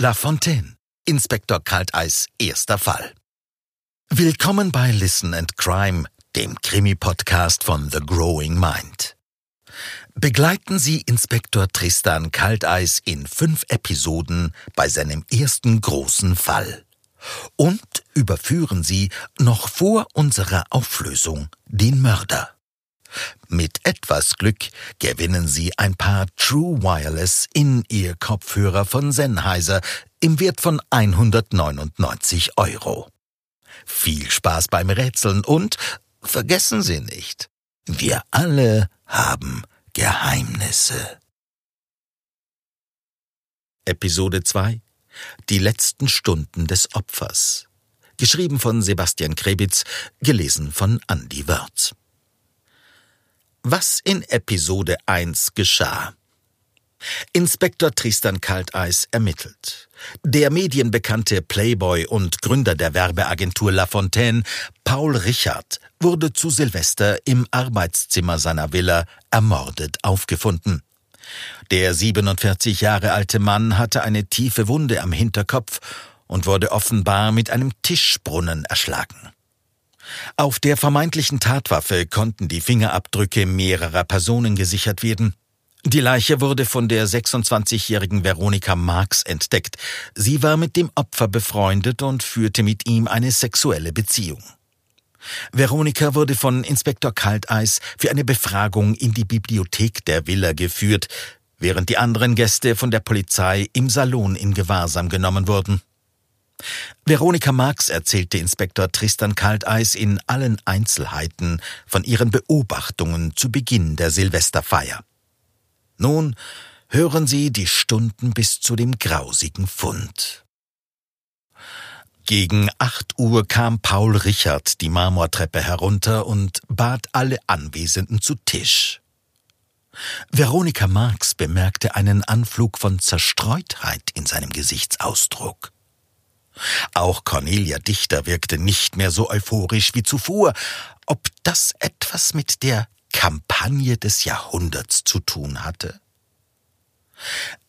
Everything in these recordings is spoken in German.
La Fontaine, Inspektor Kalteis, erster Fall. Willkommen bei Listen and Crime, dem Krimi-Podcast von The Growing Mind. Begleiten Sie Inspektor Tristan Kalteis in fünf Episoden bei seinem ersten großen Fall. Und überführen Sie noch vor unserer Auflösung den Mörder. Mit etwas Glück gewinnen Sie ein paar True Wireless in Ihr Kopfhörer von Sennheiser im Wert von 199 Euro. Viel Spaß beim Rätseln und vergessen Sie nicht, wir alle haben Geheimnisse. Episode 2 Die letzten Stunden des Opfers. Geschrieben von Sebastian Krebitz, gelesen von Andy Wörz was in Episode 1 geschah. Inspektor Tristan Kalteis ermittelt. Der medienbekannte Playboy und Gründer der Werbeagentur La Fontaine, Paul Richard, wurde zu Silvester im Arbeitszimmer seiner Villa ermordet aufgefunden. Der 47 Jahre alte Mann hatte eine tiefe Wunde am Hinterkopf und wurde offenbar mit einem Tischbrunnen erschlagen. Auf der vermeintlichen Tatwaffe konnten die Fingerabdrücke mehrerer Personen gesichert werden. Die Leiche wurde von der 26-jährigen Veronika Marx entdeckt. Sie war mit dem Opfer befreundet und führte mit ihm eine sexuelle Beziehung. Veronika wurde von Inspektor Kalteis für eine Befragung in die Bibliothek der Villa geführt, während die anderen Gäste von der Polizei im Salon in Gewahrsam genommen wurden. Veronika Marx erzählte Inspektor Tristan Kalteis in allen Einzelheiten von ihren Beobachtungen zu Beginn der Silvesterfeier. Nun hören Sie die Stunden bis zu dem grausigen Fund. Gegen acht Uhr kam Paul Richard die Marmortreppe herunter und bat alle Anwesenden zu Tisch. Veronika Marx bemerkte einen Anflug von Zerstreutheit in seinem Gesichtsausdruck. Auch Cornelia Dichter wirkte nicht mehr so euphorisch wie zuvor. Ob das etwas mit der Kampagne des Jahrhunderts zu tun hatte?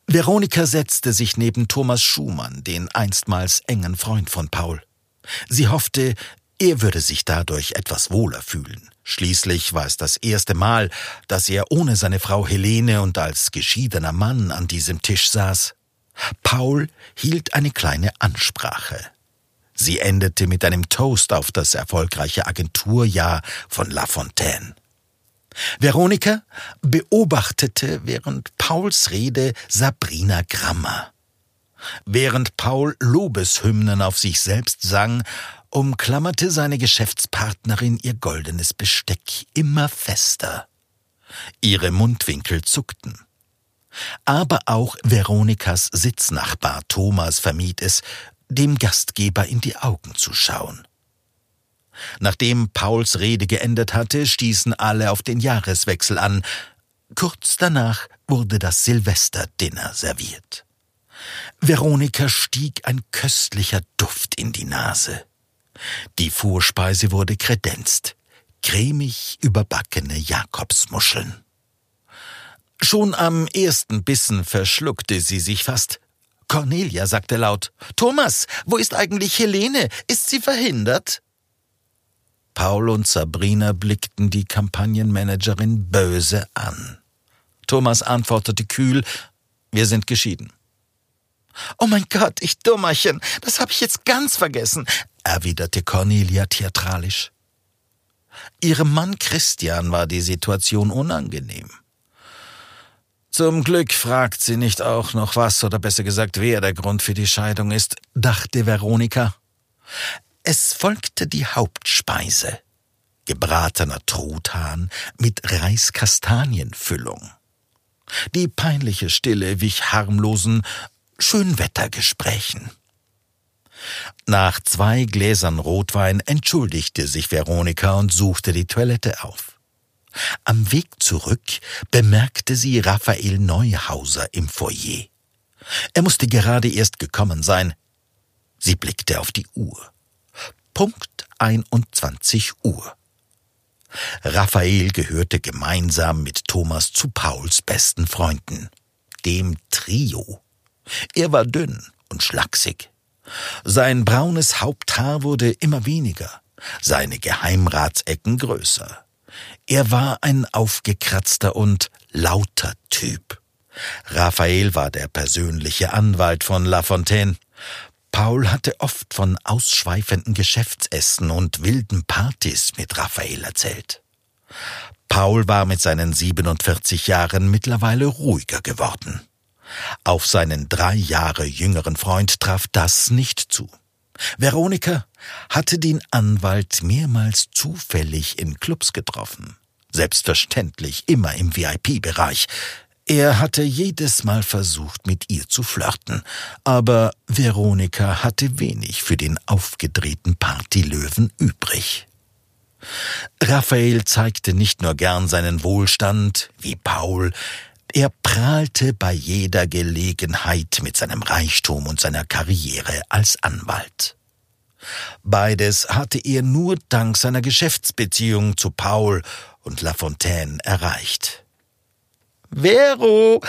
Veronika setzte sich neben Thomas Schumann, den einstmals engen Freund von Paul. Sie hoffte, er würde sich dadurch etwas wohler fühlen. Schließlich war es das erste Mal, dass er ohne seine Frau Helene und als geschiedener Mann an diesem Tisch saß. Paul hielt eine kleine Ansprache. Sie endete mit einem Toast auf das erfolgreiche Agenturjahr von La Fontaine. Veronika beobachtete während Pauls Rede Sabrina Grammer. Während Paul Lobeshymnen auf sich selbst sang, umklammerte seine Geschäftspartnerin ihr goldenes Besteck immer fester. Ihre Mundwinkel zuckten. Aber auch Veronikas Sitznachbar Thomas vermied es, dem Gastgeber in die Augen zu schauen. Nachdem Pauls Rede geendet hatte, stießen alle auf den Jahreswechsel an. Kurz danach wurde das Silvesterdinner serviert. Veronika stieg ein köstlicher Duft in die Nase. Die Vorspeise wurde kredenzt, cremig überbackene Jakobsmuscheln. Schon am ersten Bissen verschluckte sie sich fast. Cornelia sagte laut, Thomas, wo ist eigentlich Helene? Ist sie verhindert? Paul und Sabrina blickten die Kampagnenmanagerin böse an. Thomas antwortete kühl, wir sind geschieden. Oh mein Gott, ich Dummerchen, das habe ich jetzt ganz vergessen, erwiderte Cornelia theatralisch. Ihrem Mann Christian war die Situation unangenehm. Zum Glück fragt sie nicht auch noch was, oder besser gesagt, wer der Grund für die Scheidung ist, dachte Veronika. Es folgte die Hauptspeise. Gebratener Truthahn mit Reiskastanienfüllung. Die peinliche Stille wich harmlosen Schönwettergesprächen. Nach zwei Gläsern Rotwein entschuldigte sich Veronika und suchte die Toilette auf. Am Weg zurück bemerkte sie Raphael Neuhauser im Foyer. Er musste gerade erst gekommen sein. Sie blickte auf die Uhr. Punkt 21 Uhr. Raphael gehörte gemeinsam mit Thomas zu Pauls besten Freunden, dem Trio. Er war dünn und schlaksig. Sein braunes Haupthaar wurde immer weniger, seine Geheimratsecken größer. Er war ein aufgekratzter und lauter Typ. Raphael war der persönliche Anwalt von Lafontaine. Paul hatte oft von ausschweifenden Geschäftsessen und wilden Partys mit Raphael erzählt. Paul war mit seinen 47 Jahren mittlerweile ruhiger geworden. Auf seinen drei Jahre jüngeren Freund traf das nicht zu. Veronika hatte den Anwalt mehrmals zufällig in Clubs getroffen. Selbstverständlich immer im VIP-Bereich. Er hatte jedes Mal versucht, mit ihr zu flirten, aber Veronika hatte wenig für den aufgedrehten Partylöwen übrig. Raphael zeigte nicht nur gern seinen Wohlstand, wie Paul, er prahlte bei jeder Gelegenheit mit seinem Reichtum und seiner Karriere als Anwalt. Beides hatte er nur dank seiner Geschäftsbeziehung zu Paul und Lafontaine erreicht. Vero,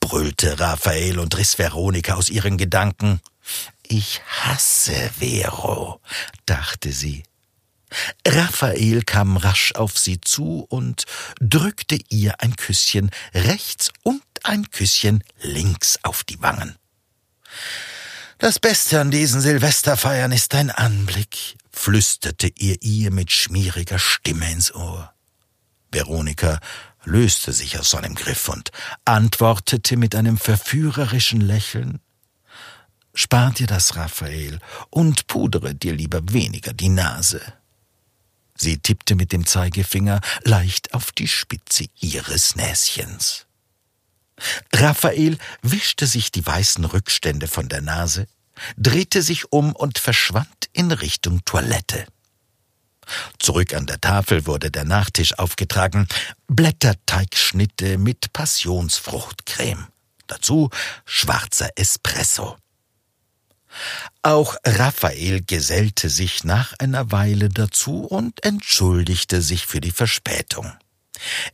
brüllte Raphael und riss Veronika aus ihren Gedanken. Ich hasse Vero, dachte sie. Raphael kam rasch auf sie zu und drückte ihr ein Küsschen rechts und ein Küsschen links auf die Wangen. Das Beste an diesen Silvesterfeiern ist dein Anblick, flüsterte er ihr mit schmieriger Stimme ins Ohr. Veronika löste sich aus seinem Griff und antwortete mit einem verführerischen Lächeln Spar dir das, Raphael, und pudere dir lieber weniger die Nase. Sie tippte mit dem Zeigefinger leicht auf die Spitze ihres Näschens. Raphael wischte sich die weißen Rückstände von der Nase, drehte sich um und verschwand in Richtung Toilette. Zurück an der Tafel wurde der Nachtisch aufgetragen, Blätterteigschnitte mit Passionsfruchtcreme. Dazu schwarzer Espresso. Auch Raphael gesellte sich nach einer Weile dazu und entschuldigte sich für die Verspätung.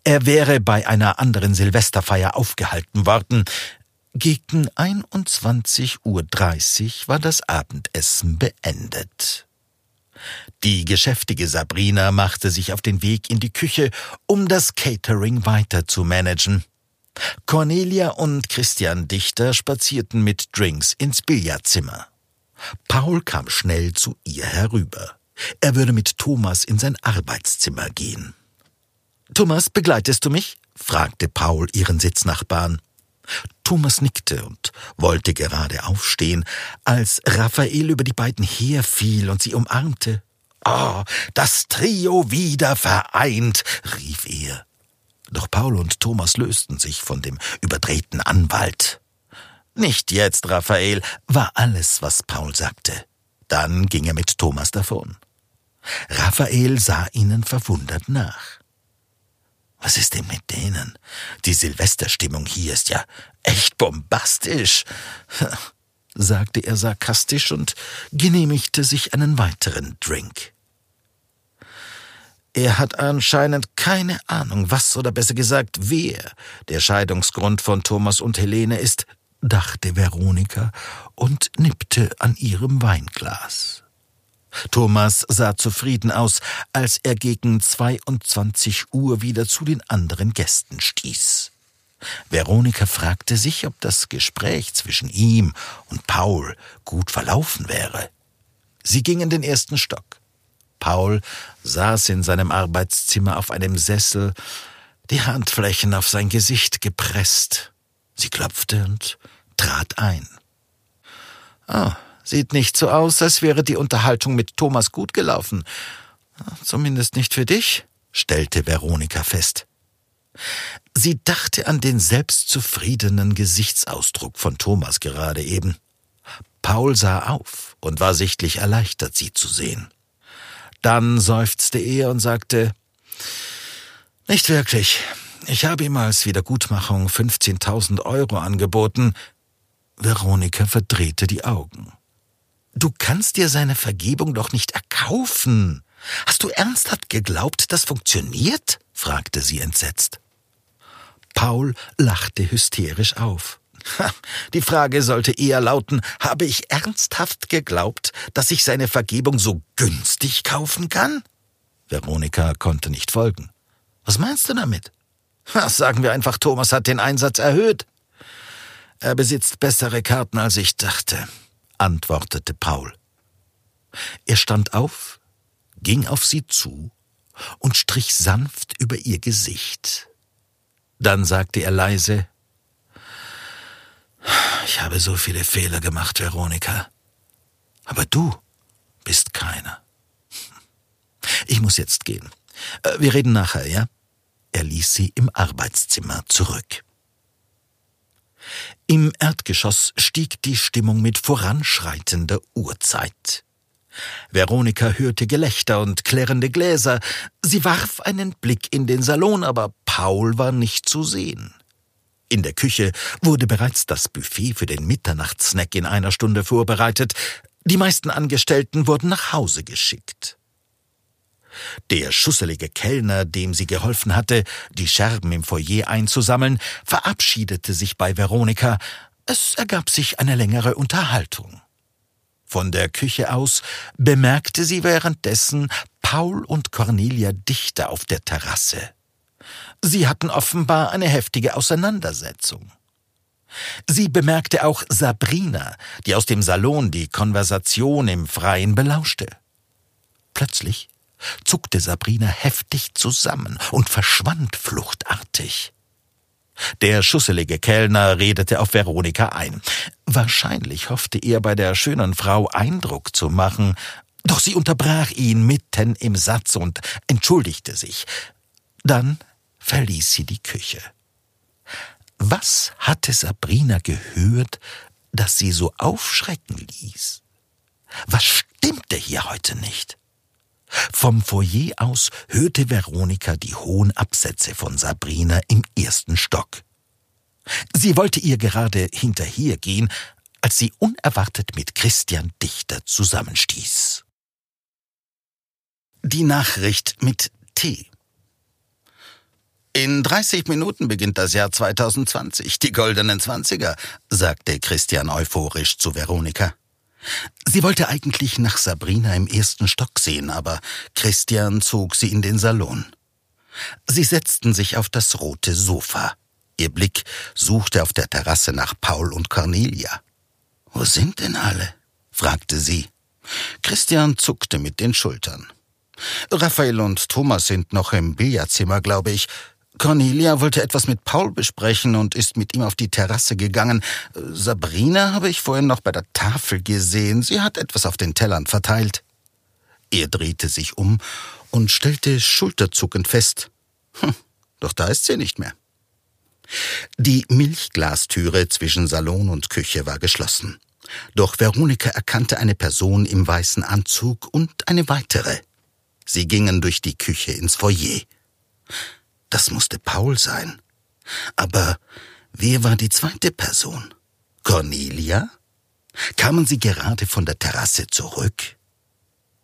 Er wäre bei einer anderen Silvesterfeier aufgehalten worden. Gegen 21.30 Uhr war das Abendessen beendet. Die geschäftige Sabrina machte sich auf den Weg in die Küche, um das Catering weiter zu managen. Cornelia und Christian Dichter spazierten mit Drinks ins Billardzimmer. Paul kam schnell zu ihr herüber. Er würde mit Thomas in sein Arbeitszimmer gehen. Thomas, begleitest du mich? fragte Paul ihren Sitznachbarn. Thomas nickte und wollte gerade aufstehen, als Raphael über die beiden herfiel und sie umarmte. Oh, das Trio wieder vereint, rief er. Doch Paul und Thomas lösten sich von dem überdrehten Anwalt. Nicht jetzt, Raphael, war alles, was Paul sagte. Dann ging er mit Thomas davon. Raphael sah ihnen verwundert nach. Was ist denn mit denen? Die Silvesterstimmung hier ist ja echt bombastisch, sagte er sarkastisch und genehmigte sich einen weiteren Drink. Er hat anscheinend keine Ahnung, was oder besser gesagt, wer der Scheidungsgrund von Thomas und Helene ist, dachte Veronika und nippte an ihrem Weinglas. Thomas sah zufrieden aus, als er gegen 22 Uhr wieder zu den anderen Gästen stieß. Veronika fragte sich, ob das Gespräch zwischen ihm und Paul gut verlaufen wäre. Sie ging in den ersten Stock. Paul saß in seinem Arbeitszimmer auf einem Sessel, die Handflächen auf sein Gesicht gepresst. Sie klopfte und trat ein. Ah, sieht nicht so aus, als wäre die Unterhaltung mit Thomas gut gelaufen. Zumindest nicht für dich, stellte Veronika fest. Sie dachte an den selbstzufriedenen Gesichtsausdruck von Thomas gerade eben. Paul sah auf und war sichtlich erleichtert, sie zu sehen. Dann seufzte er und sagte, nicht wirklich. Ich habe ihm als Wiedergutmachung 15.000 Euro angeboten, Veronika verdrehte die Augen. Du kannst dir seine Vergebung doch nicht erkaufen. Hast du ernsthaft geglaubt, das funktioniert? fragte sie entsetzt. Paul lachte hysterisch auf. Die Frage sollte eher lauten, habe ich ernsthaft geglaubt, dass ich seine Vergebung so günstig kaufen kann? Veronika konnte nicht folgen. Was meinst du damit? sagen wir einfach, Thomas hat den Einsatz erhöht. Er besitzt bessere Karten, als ich dachte, antwortete Paul. Er stand auf, ging auf sie zu und strich sanft über ihr Gesicht. Dann sagte er leise Ich habe so viele Fehler gemacht, Veronika. Aber du bist keiner. Ich muss jetzt gehen. Äh, wir reden nachher, ja? Er ließ sie im Arbeitszimmer zurück. Im Erdgeschoss stieg die Stimmung mit voranschreitender Uhrzeit. Veronika hörte Gelächter und klirrende Gläser. Sie warf einen Blick in den Salon, aber Paul war nicht zu sehen. In der Küche wurde bereits das Buffet für den Mitternachtssnack in einer Stunde vorbereitet. Die meisten Angestellten wurden nach Hause geschickt. Der schusselige Kellner, dem sie geholfen hatte, die Scherben im Foyer einzusammeln, verabschiedete sich bei Veronika. Es ergab sich eine längere Unterhaltung. Von der Küche aus bemerkte sie währenddessen Paul und Cornelia Dichter auf der Terrasse. Sie hatten offenbar eine heftige Auseinandersetzung. Sie bemerkte auch Sabrina, die aus dem Salon die Konversation im Freien belauschte. Plötzlich zuckte Sabrina heftig zusammen und verschwand fluchtartig. Der schusselige Kellner redete auf Veronika ein. Wahrscheinlich hoffte er bei der schönen Frau Eindruck zu machen, doch sie unterbrach ihn mitten im Satz und entschuldigte sich. Dann verließ sie die Küche. Was hatte Sabrina gehört, das sie so aufschrecken ließ? Was stimmte hier heute nicht? Vom Foyer aus hörte Veronika die hohen Absätze von Sabrina im ersten Stock. Sie wollte ihr gerade hinterhergehen, als sie unerwartet mit Christian Dichter zusammenstieß. Die Nachricht mit T. In 30 Minuten beginnt das Jahr 2020, die goldenen Zwanziger, sagte Christian euphorisch zu Veronika. Sie wollte eigentlich nach Sabrina im ersten Stock sehen, aber Christian zog sie in den Salon. Sie setzten sich auf das rote Sofa. Ihr Blick suchte auf der Terrasse nach Paul und Cornelia. Wo sind denn alle? fragte sie. Christian zuckte mit den Schultern. Raphael und Thomas sind noch im Billardzimmer, glaube ich. Cornelia wollte etwas mit Paul besprechen und ist mit ihm auf die Terrasse gegangen. Sabrina habe ich vorhin noch bei der Tafel gesehen. Sie hat etwas auf den Tellern verteilt. Er drehte sich um und stellte schulterzuckend fest. Hm, doch da ist sie nicht mehr. Die Milchglastüre zwischen Salon und Küche war geschlossen. Doch Veronika erkannte eine Person im weißen Anzug und eine weitere. Sie gingen durch die Küche ins Foyer. Das musste Paul sein. Aber wer war die zweite Person? Cornelia? Kamen sie gerade von der Terrasse zurück?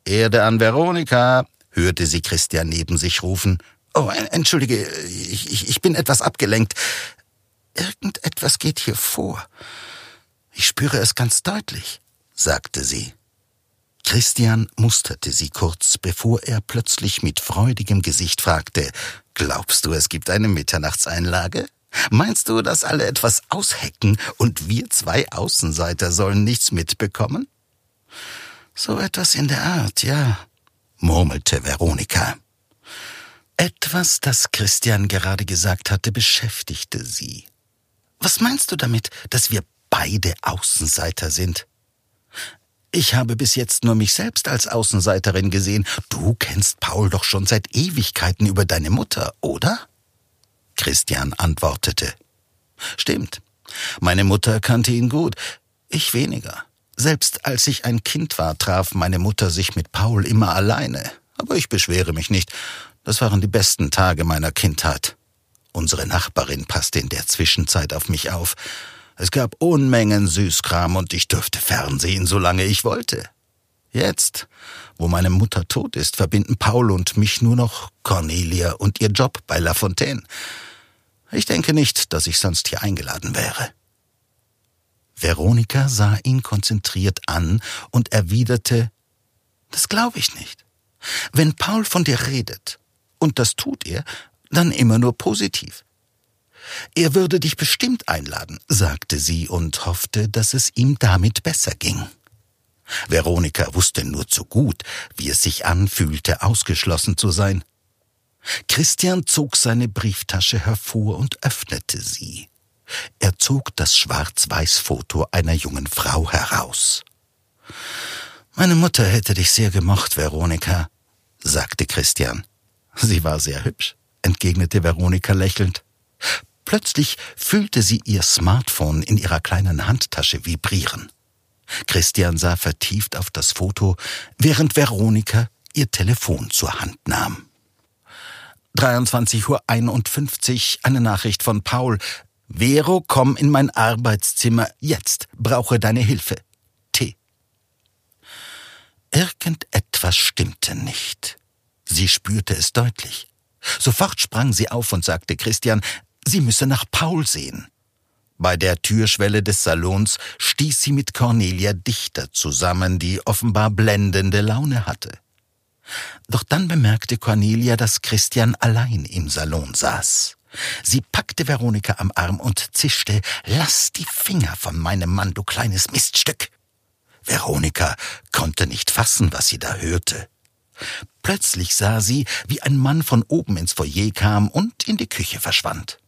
Erde an Veronika, hörte sie Christian neben sich rufen. Oh, entschuldige, ich, ich, bin etwas abgelenkt. Irgendetwas geht hier vor. Ich spüre es ganz deutlich, sagte sie. Christian musterte sie kurz, bevor er plötzlich mit freudigem Gesicht fragte, Glaubst du, es gibt eine Mitternachtseinlage? Meinst du, dass alle etwas aushecken und wir zwei Außenseiter sollen nichts mitbekommen? So etwas in der Art, ja, murmelte Veronika. Etwas, das Christian gerade gesagt hatte, beschäftigte sie. Was meinst du damit, dass wir beide Außenseiter sind? Ich habe bis jetzt nur mich selbst als Außenseiterin gesehen. Du kennst Paul doch schon seit Ewigkeiten über deine Mutter, oder? Christian antwortete. Stimmt. Meine Mutter kannte ihn gut, ich weniger. Selbst als ich ein Kind war, traf meine Mutter sich mit Paul immer alleine. Aber ich beschwere mich nicht. Das waren die besten Tage meiner Kindheit. Unsere Nachbarin passte in der Zwischenzeit auf mich auf. Es gab Unmengen Süßkram und ich durfte fernsehen, solange ich wollte. Jetzt, wo meine Mutter tot ist, verbinden Paul und mich nur noch Cornelia und ihr Job bei La Fontaine. Ich denke nicht, dass ich sonst hier eingeladen wäre. Veronika sah ihn konzentriert an und erwiderte Das glaube ich nicht. Wenn Paul von dir redet, und das tut er, dann immer nur positiv. Er würde dich bestimmt einladen, sagte sie und hoffte, dass es ihm damit besser ging. Veronika wusste nur zu gut, wie es sich anfühlte, ausgeschlossen zu sein. Christian zog seine Brieftasche hervor und öffnete sie. Er zog das Schwarz-Weiß-Foto einer jungen Frau heraus. Meine Mutter hätte dich sehr gemocht, Veronika, sagte Christian. Sie war sehr hübsch, entgegnete Veronika lächelnd. Plötzlich fühlte sie ihr Smartphone in ihrer kleinen Handtasche vibrieren. Christian sah vertieft auf das Foto, während Veronika ihr Telefon zur Hand nahm. 23.51 Uhr, eine Nachricht von Paul. Vero, komm in mein Arbeitszimmer jetzt, brauche deine Hilfe. T. Irgendetwas stimmte nicht. Sie spürte es deutlich. Sofort sprang sie auf und sagte Christian, sie müsse nach Paul sehen. Bei der Türschwelle des Salons stieß sie mit Cornelia Dichter zusammen, die offenbar blendende Laune hatte. Doch dann bemerkte Cornelia, dass Christian allein im Salon saß. Sie packte Veronika am Arm und zischte, Lass die Finger von meinem Mann, du kleines Miststück. Veronika konnte nicht fassen, was sie da hörte. Plötzlich sah sie, wie ein Mann von oben ins Foyer kam und in die Küche verschwand.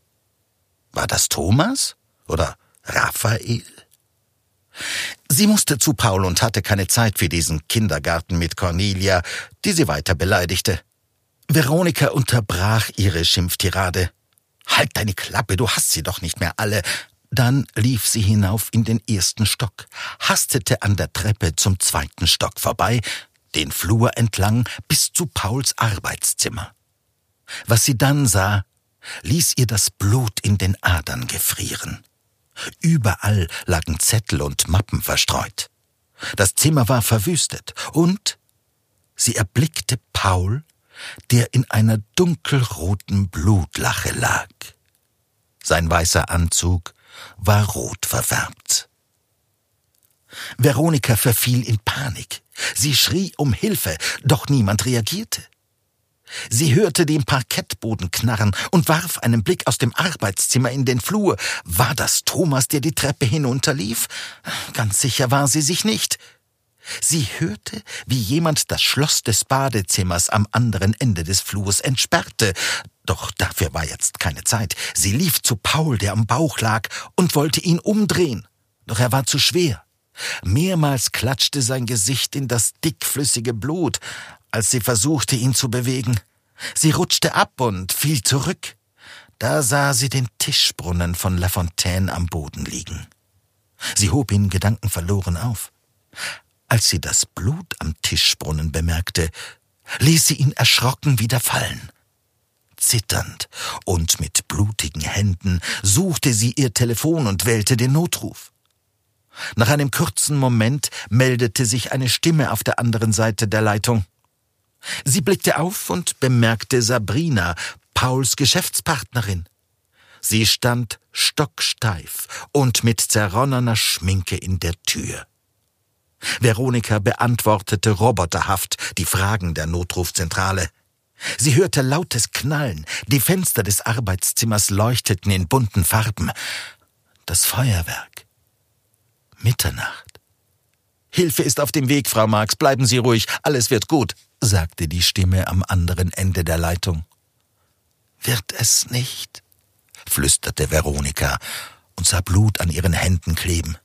War das Thomas oder Raphael? Sie musste zu Paul und hatte keine Zeit für diesen Kindergarten mit Cornelia, die sie weiter beleidigte. Veronika unterbrach ihre Schimpftirade. Halt deine Klappe, du hast sie doch nicht mehr alle. Dann lief sie hinauf in den ersten Stock, hastete an der Treppe zum zweiten Stock vorbei, den Flur entlang bis zu Pauls Arbeitszimmer. Was sie dann sah, ließ ihr das Blut in den Adern gefrieren. Überall lagen Zettel und Mappen verstreut. Das Zimmer war verwüstet und sie erblickte Paul, der in einer dunkelroten Blutlache lag. Sein weißer Anzug war rot verfärbt. Veronika verfiel in Panik. Sie schrie um Hilfe, doch niemand reagierte. Sie hörte den Parkettboden knarren und warf einen Blick aus dem Arbeitszimmer in den Flur. War das Thomas, der die Treppe hinunterlief? Ganz sicher war sie sich nicht. Sie hörte, wie jemand das Schloss des Badezimmers am anderen Ende des Flurs entsperrte. Doch dafür war jetzt keine Zeit. Sie lief zu Paul, der am Bauch lag, und wollte ihn umdrehen. Doch er war zu schwer. Mehrmals klatschte sein Gesicht in das dickflüssige Blut, als sie versuchte, ihn zu bewegen. Sie rutschte ab und fiel zurück. Da sah sie den Tischbrunnen von La Fontaine am Boden liegen. Sie hob ihn gedankenverloren auf. Als sie das Blut am Tischbrunnen bemerkte, ließ sie ihn erschrocken wieder fallen. Zitternd und mit blutigen Händen suchte sie ihr Telefon und wählte den Notruf. Nach einem kurzen Moment meldete sich eine Stimme auf der anderen Seite der Leitung. Sie blickte auf und bemerkte Sabrina, Pauls Geschäftspartnerin. Sie stand stocksteif und mit zerronnener Schminke in der Tür. Veronika beantwortete roboterhaft die Fragen der Notrufzentrale. Sie hörte lautes Knallen, die Fenster des Arbeitszimmers leuchteten in bunten Farben. Das Feuerwerk. Mitternacht. Hilfe ist auf dem Weg, Frau Marx, bleiben Sie ruhig, alles wird gut sagte die Stimme am anderen Ende der Leitung. Wird es nicht? flüsterte Veronika und sah Blut an ihren Händen kleben.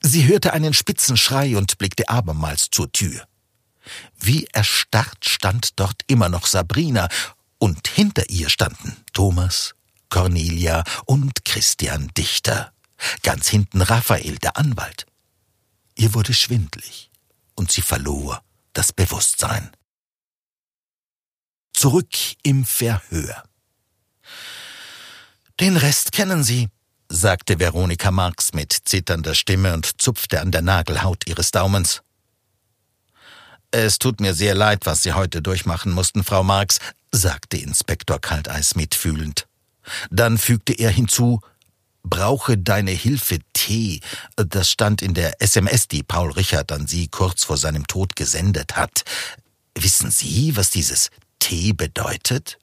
Sie hörte einen spitzen Schrei und blickte abermals zur Tür. Wie erstarrt stand dort immer noch Sabrina, und hinter ihr standen Thomas, Cornelia und Christian Dichter. Ganz hinten Raphael, der Anwalt. Ihr wurde schwindlig, und sie verlor das Bewusstsein. Zurück im Verhör. Den Rest kennen Sie, sagte Veronika Marx mit zitternder Stimme und zupfte an der Nagelhaut ihres Daumens. Es tut mir sehr leid, was Sie heute durchmachen mussten, Frau Marx, sagte Inspektor Kalteis mitfühlend. Dann fügte er hinzu, brauche deine Hilfe T. Das stand in der SMS, die Paul Richard an Sie kurz vor seinem Tod gesendet hat. Wissen Sie, was dieses T bedeutet?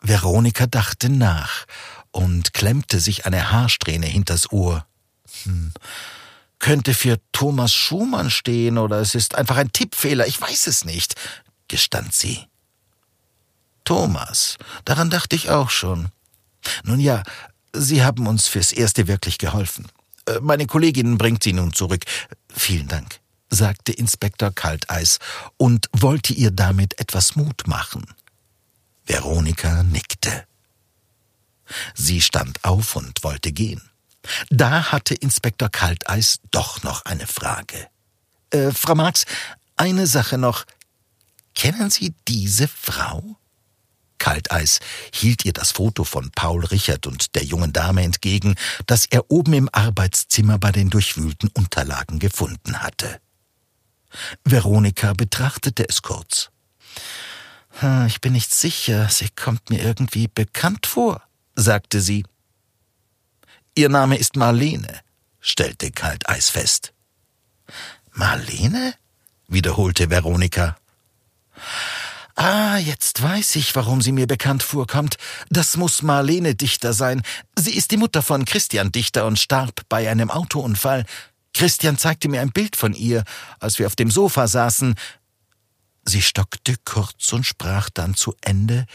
Veronika dachte nach und klemmte sich eine Haarsträhne hinters Ohr. Hm. Könnte für Thomas Schumann stehen oder es ist einfach ein Tippfehler, ich weiß es nicht, gestand sie. Thomas, daran dachte ich auch schon. Nun ja, Sie haben uns fürs Erste wirklich geholfen. Äh, meine Kollegin bringt Sie nun zurück. Vielen Dank, sagte Inspektor Kalteis und wollte ihr damit etwas Mut machen. Veronika nickte. Sie stand auf und wollte gehen. Da hatte Inspektor Kalteis doch noch eine Frage. Äh, Frau Marx, eine Sache noch. Kennen Sie diese Frau? Kalteis hielt ihr das Foto von Paul Richard und der jungen Dame entgegen, das er oben im Arbeitszimmer bei den durchwühlten Unterlagen gefunden hatte. Veronika betrachtete es kurz. Ich bin nicht sicher, sie kommt mir irgendwie bekannt vor, sagte sie. Ihr Name ist Marlene, stellte Kalteis fest. Marlene? wiederholte Veronika. Ah, jetzt weiß ich, warum sie mir bekannt vorkommt. Das muss Marlene Dichter sein. Sie ist die Mutter von Christian Dichter und starb bei einem Autounfall. Christian zeigte mir ein Bild von ihr, als wir auf dem Sofa saßen. Sie stockte kurz und sprach dann zu Ende,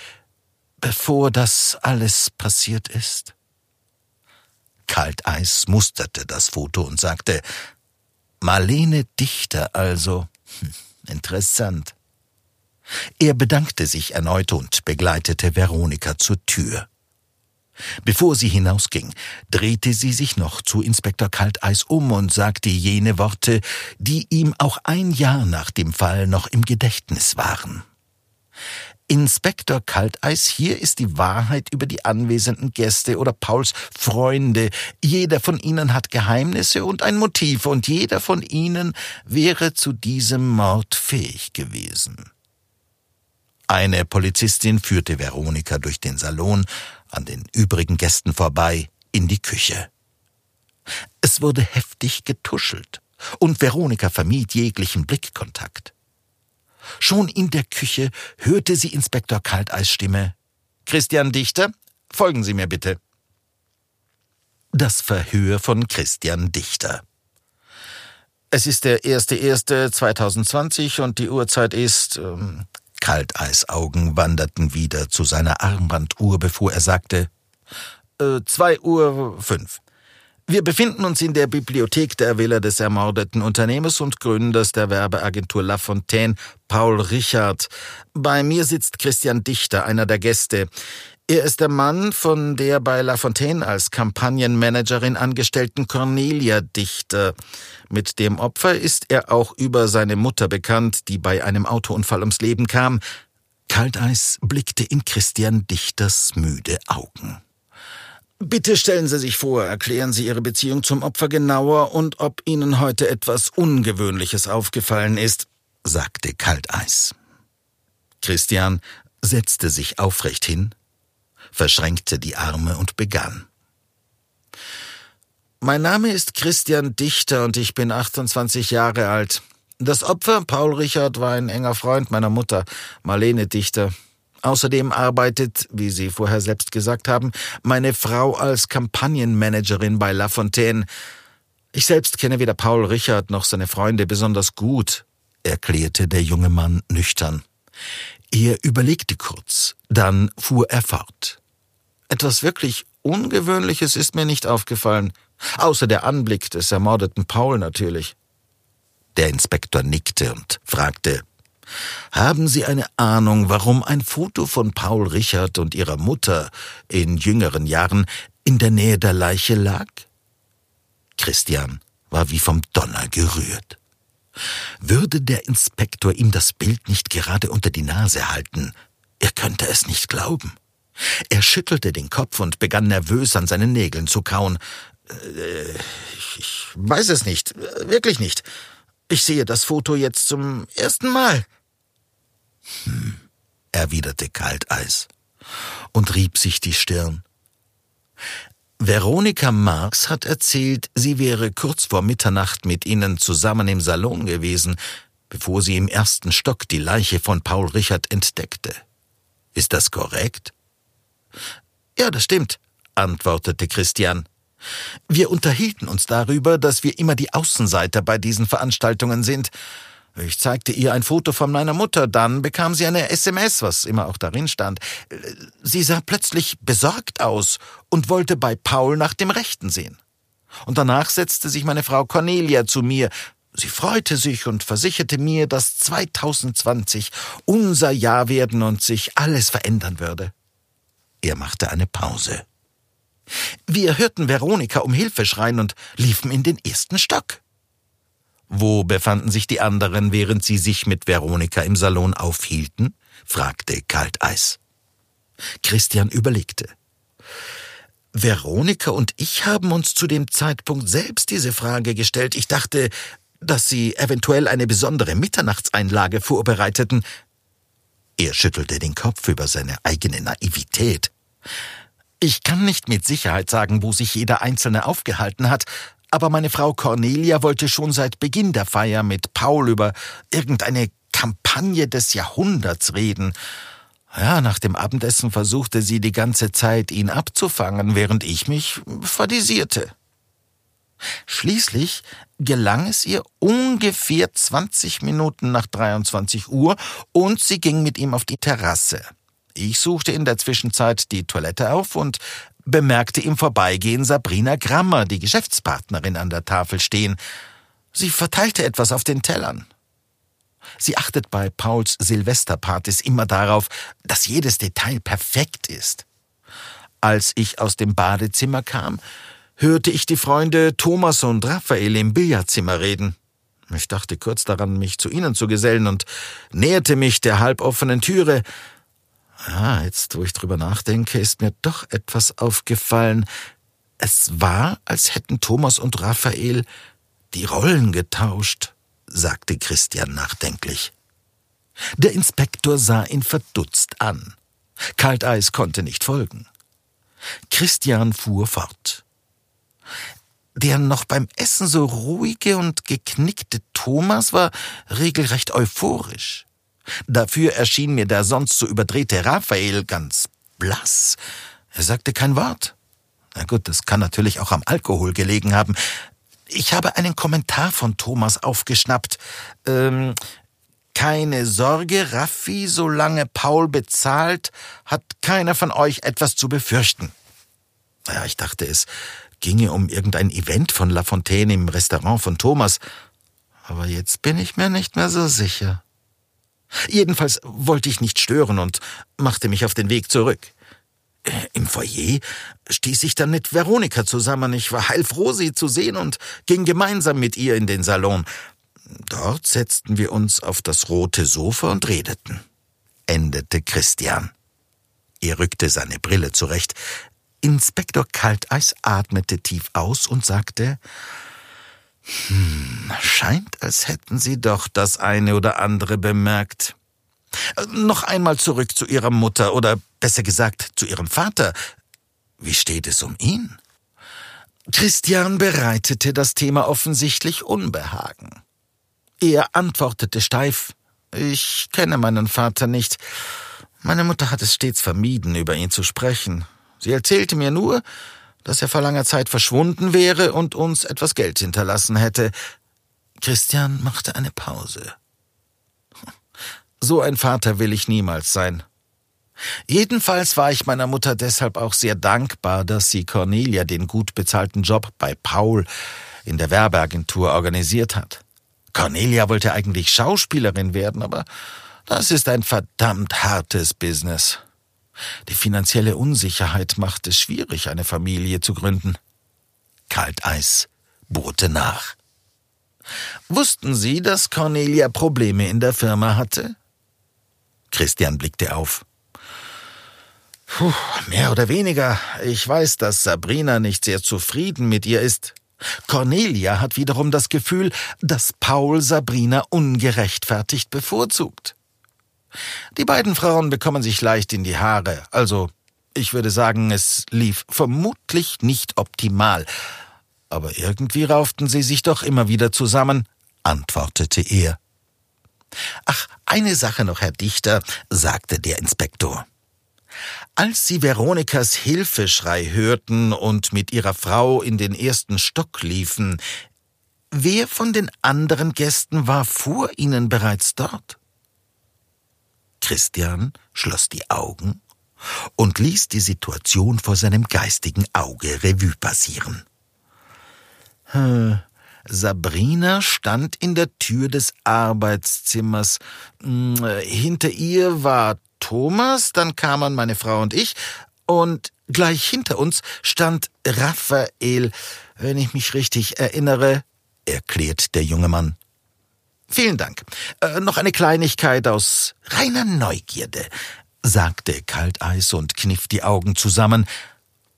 bevor das alles passiert ist. Kalteis musterte das Foto und sagte, Marlene Dichter also. Hm, interessant. Er bedankte sich erneut und begleitete Veronika zur Tür. Bevor sie hinausging, drehte sie sich noch zu Inspektor Kalteis um und sagte jene Worte, die ihm auch ein Jahr nach dem Fall noch im Gedächtnis waren. Inspektor Kalteis, hier ist die Wahrheit über die anwesenden Gäste oder Pauls Freunde. Jeder von ihnen hat Geheimnisse und ein Motiv, und jeder von ihnen wäre zu diesem Mord fähig gewesen. Eine Polizistin führte Veronika durch den Salon, an den übrigen Gästen vorbei, in die Küche. Es wurde heftig getuschelt, und Veronika vermied jeglichen Blickkontakt. Schon in der Küche hörte sie Inspektor Kalteis Stimme. Christian Dichter, folgen Sie mir bitte. Das Verhör von Christian Dichter. Es ist der 1.1.2020 und die Uhrzeit ist ähm, Kalteisaugen wanderten wieder zu seiner Armbanduhr, bevor er sagte, äh, zwei Uhr fünf. Wir befinden uns in der Bibliothek der Villa des ermordeten Unternehmers und Gründers der Werbeagentur La Fontaine, Paul Richard. Bei mir sitzt Christian Dichter, einer der Gäste. Er ist der Mann von der bei La Fontaine als Kampagnenmanagerin angestellten Cornelia Dichter. Mit dem Opfer ist er auch über seine Mutter bekannt, die bei einem Autounfall ums Leben kam. Kalteis blickte in Christian Dichters müde Augen. Bitte stellen Sie sich vor, erklären Sie Ihre Beziehung zum Opfer genauer und ob Ihnen heute etwas Ungewöhnliches aufgefallen ist, sagte Kalteis. Christian setzte sich aufrecht hin, verschränkte die Arme und begann. Mein Name ist Christian Dichter und ich bin 28 Jahre alt. Das Opfer, Paul Richard, war ein enger Freund meiner Mutter, Marlene Dichter. Außerdem arbeitet, wie Sie vorher selbst gesagt haben, meine Frau als Kampagnenmanagerin bei La Fontaine. Ich selbst kenne weder Paul Richard noch seine Freunde besonders gut, erklärte der junge Mann nüchtern. Er überlegte kurz, dann fuhr er fort. Etwas wirklich Ungewöhnliches ist mir nicht aufgefallen, außer der Anblick des ermordeten Paul natürlich. Der Inspektor nickte und fragte Haben Sie eine Ahnung, warum ein Foto von Paul Richard und ihrer Mutter in jüngeren Jahren in der Nähe der Leiche lag? Christian war wie vom Donner gerührt. Würde der Inspektor ihm das Bild nicht gerade unter die Nase halten, er könnte es nicht glauben. Er schüttelte den Kopf und begann nervös an seinen Nägeln zu kauen. Äh, ich weiß es nicht, wirklich nicht. Ich sehe das Foto jetzt zum ersten Mal. Hm, erwiderte Kalteis und rieb sich die Stirn. Veronika Marx hat erzählt, sie wäre kurz vor Mitternacht mit ihnen zusammen im Salon gewesen, bevor sie im ersten Stock die Leiche von Paul Richard entdeckte. Ist das korrekt? Ja, das stimmt, antwortete Christian. Wir unterhielten uns darüber, dass wir immer die Außenseiter bei diesen Veranstaltungen sind. Ich zeigte ihr ein Foto von meiner Mutter, dann bekam sie eine SMS, was immer auch darin stand. Sie sah plötzlich besorgt aus und wollte bei Paul nach dem Rechten sehen. Und danach setzte sich meine Frau Cornelia zu mir. Sie freute sich und versicherte mir, dass 2020 unser Jahr werden und sich alles verändern würde. Er machte eine Pause. Wir hörten Veronika um Hilfe schreien und liefen in den ersten Stock. Wo befanden sich die anderen, während sie sich mit Veronika im Salon aufhielten? fragte Kalteis. Christian überlegte. Veronika und ich haben uns zu dem Zeitpunkt selbst diese Frage gestellt. Ich dachte, dass sie eventuell eine besondere Mitternachtseinlage vorbereiteten. Er schüttelte den Kopf über seine eigene Naivität. Ich kann nicht mit Sicherheit sagen, wo sich jeder Einzelne aufgehalten hat, aber meine Frau Cornelia wollte schon seit Beginn der Feier mit Paul über irgendeine Kampagne des Jahrhunderts reden. Ja, nach dem Abendessen versuchte sie die ganze Zeit, ihn abzufangen, während ich mich fadisierte. Schließlich gelang es ihr ungefähr 20 Minuten nach 23 Uhr und sie ging mit ihm auf die Terrasse. Ich suchte in der Zwischenzeit die Toilette auf und bemerkte im Vorbeigehen Sabrina Grammer, die Geschäftspartnerin, an der Tafel stehen. Sie verteilte etwas auf den Tellern. Sie achtet bei Pauls Silvesterpartys immer darauf, dass jedes Detail perfekt ist. Als ich aus dem Badezimmer kam, hörte ich die Freunde Thomas und Raphael im Billardzimmer reden. Ich dachte kurz daran, mich zu ihnen zu gesellen und näherte mich der halboffenen Türe, ja, jetzt, wo ich drüber nachdenke, ist mir doch etwas aufgefallen. Es war, als hätten Thomas und Raphael die Rollen getauscht, sagte Christian nachdenklich. Der Inspektor sah ihn verdutzt an. Kalteis konnte nicht folgen. Christian fuhr fort. Der noch beim Essen so ruhige und geknickte Thomas war regelrecht euphorisch. Dafür erschien mir der sonst so überdrehte Raphael ganz blass. Er sagte kein Wort. Na gut, das kann natürlich auch am Alkohol gelegen haben. Ich habe einen Kommentar von Thomas aufgeschnappt. Ähm, keine Sorge, Raffi, solange Paul bezahlt, hat keiner von euch etwas zu befürchten. Ja, ich dachte, es ginge um irgendein Event von La Fontaine im Restaurant von Thomas. Aber jetzt bin ich mir nicht mehr so sicher. Jedenfalls wollte ich nicht stören und machte mich auf den Weg zurück. Äh, Im Foyer stieß ich dann mit Veronika zusammen. Ich war heilfroh, sie zu sehen und ging gemeinsam mit ihr in den Salon. Dort setzten wir uns auf das rote Sofa und redeten. Endete Christian. Er rückte seine Brille zurecht. Inspektor Kalteis atmete tief aus und sagte, hm, scheint, als hätten Sie doch das eine oder andere bemerkt. Äh, noch einmal zurück zu Ihrer Mutter oder besser gesagt zu Ihrem Vater. Wie steht es um ihn? Christian bereitete das Thema offensichtlich Unbehagen. Er antwortete steif Ich kenne meinen Vater nicht. Meine Mutter hat es stets vermieden, über ihn zu sprechen. Sie erzählte mir nur, dass er vor langer Zeit verschwunden wäre und uns etwas Geld hinterlassen hätte. Christian machte eine Pause. So ein Vater will ich niemals sein. Jedenfalls war ich meiner Mutter deshalb auch sehr dankbar, dass sie Cornelia den gut bezahlten Job bei Paul in der Werbeagentur organisiert hat. Cornelia wollte eigentlich Schauspielerin werden, aber das ist ein verdammt hartes Business. Die finanzielle Unsicherheit macht es schwierig, eine Familie zu gründen. Kalteis bohrte nach. Wussten Sie, dass Cornelia Probleme in der Firma hatte? Christian blickte auf. Puh, mehr oder weniger. Ich weiß, dass Sabrina nicht sehr zufrieden mit ihr ist. Cornelia hat wiederum das Gefühl, dass Paul Sabrina ungerechtfertigt bevorzugt. Die beiden Frauen bekommen sich leicht in die Haare, also Ich würde sagen, es lief vermutlich nicht optimal. Aber irgendwie rauften sie sich doch immer wieder zusammen, antwortete er. Ach, eine Sache noch, Herr Dichter, sagte der Inspektor. Als sie Veronikas Hilfeschrei hörten und mit ihrer Frau in den ersten Stock liefen, wer von den anderen Gästen war vor ihnen bereits dort? Christian schloss die Augen und ließ die Situation vor seinem geistigen Auge Revue passieren. Hm, Sabrina stand in der Tür des Arbeitszimmers. Hm, hinter ihr war Thomas, dann kamen meine Frau und ich, und gleich hinter uns stand Raphael, wenn ich mich richtig erinnere, erklärt der junge Mann. Vielen Dank. Äh, noch eine Kleinigkeit aus reiner Neugierde, sagte Kalteis und kniff die Augen zusammen.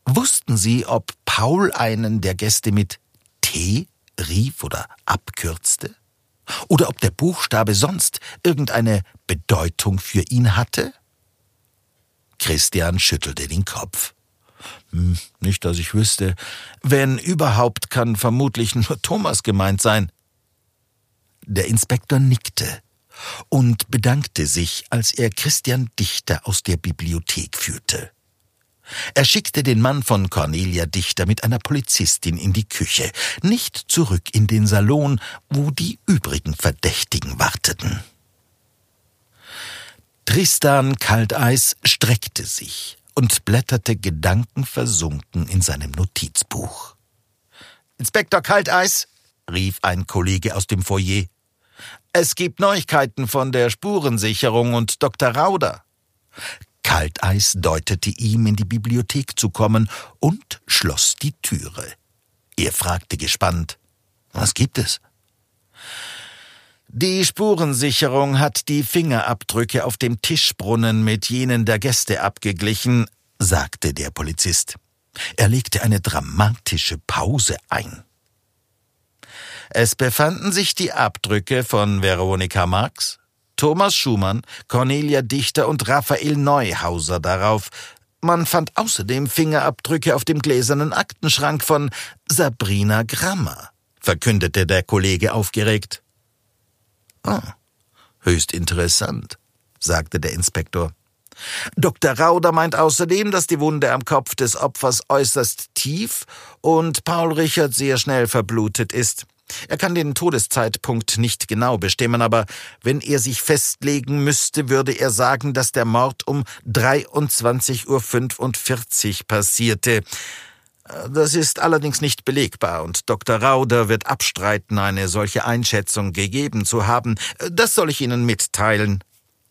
Wussten Sie, ob Paul einen der Gäste mit T rief oder abkürzte? Oder ob der Buchstabe sonst irgendeine Bedeutung für ihn hatte? Christian schüttelte den Kopf. Hm, nicht, dass ich wüsste. Wenn überhaupt, kann vermutlich nur Thomas gemeint sein. Der Inspektor nickte und bedankte sich, als er Christian Dichter aus der Bibliothek führte. Er schickte den Mann von Cornelia Dichter mit einer Polizistin in die Küche, nicht zurück in den Salon, wo die übrigen Verdächtigen warteten. Tristan Kalteis streckte sich und blätterte gedankenversunken in seinem Notizbuch. Inspektor Kalteis, rief ein Kollege aus dem Foyer. Es gibt Neuigkeiten von der Spurensicherung und Dr. Rauder. Kalteis deutete ihm in die Bibliothek zu kommen und schloss die Türe. Er fragte gespannt, was gibt es? Die Spurensicherung hat die Fingerabdrücke auf dem Tischbrunnen mit jenen der Gäste abgeglichen, sagte der Polizist. Er legte eine dramatische Pause ein. Es befanden sich die Abdrücke von Veronika Marx, Thomas Schumann, Cornelia Dichter und Raphael Neuhauser darauf. Man fand außerdem Fingerabdrücke auf dem gläsernen Aktenschrank von Sabrina Grammer, verkündete der Kollege aufgeregt. Ah, höchst interessant, sagte der Inspektor. Dr. Rauder meint außerdem, dass die Wunde am Kopf des Opfers äußerst tief und Paul Richard sehr schnell verblutet ist. Er kann den Todeszeitpunkt nicht genau bestimmen, aber wenn er sich festlegen müsste, würde er sagen, dass der Mord um 23.45 Uhr passierte. Das ist allerdings nicht belegbar, und Dr. Rauder wird abstreiten, eine solche Einschätzung gegeben zu haben. Das soll ich Ihnen mitteilen,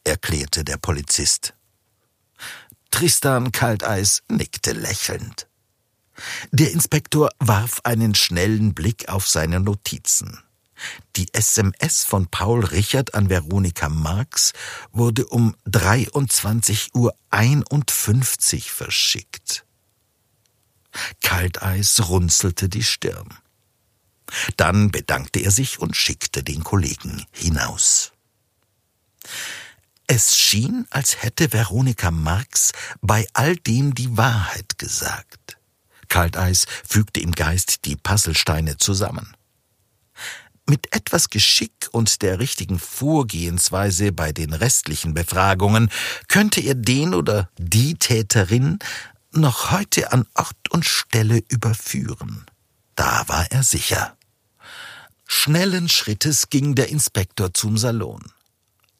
erklärte der Polizist. Tristan Kalteis nickte lächelnd. Der Inspektor warf einen schnellen Blick auf seine Notizen. Die SMS von Paul Richard an Veronika Marx wurde um 23.51 Uhr verschickt. Kalteis runzelte die Stirn. Dann bedankte er sich und schickte den Kollegen hinaus. Es schien, als hätte Veronika Marx bei all dem die Wahrheit gesagt. Kalteis fügte im Geist die Puzzlesteine zusammen. Mit etwas Geschick und der richtigen Vorgehensweise bei den restlichen Befragungen könnte er den oder die Täterin noch heute an Ort und Stelle überführen. Da war er sicher. Schnellen Schrittes ging der Inspektor zum Salon.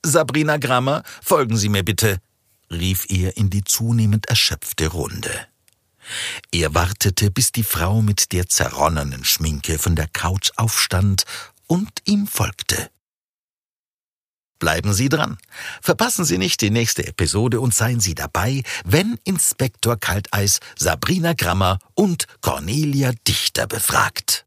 Sabrina Grammer, folgen Sie mir bitte, rief er in die zunehmend erschöpfte Runde. Er wartete, bis die Frau mit der zerronnenen Schminke von der Couch aufstand und ihm folgte. Bleiben Sie dran. Verpassen Sie nicht die nächste Episode und seien Sie dabei, wenn Inspektor Kalteis Sabrina Grammer und Cornelia Dichter befragt.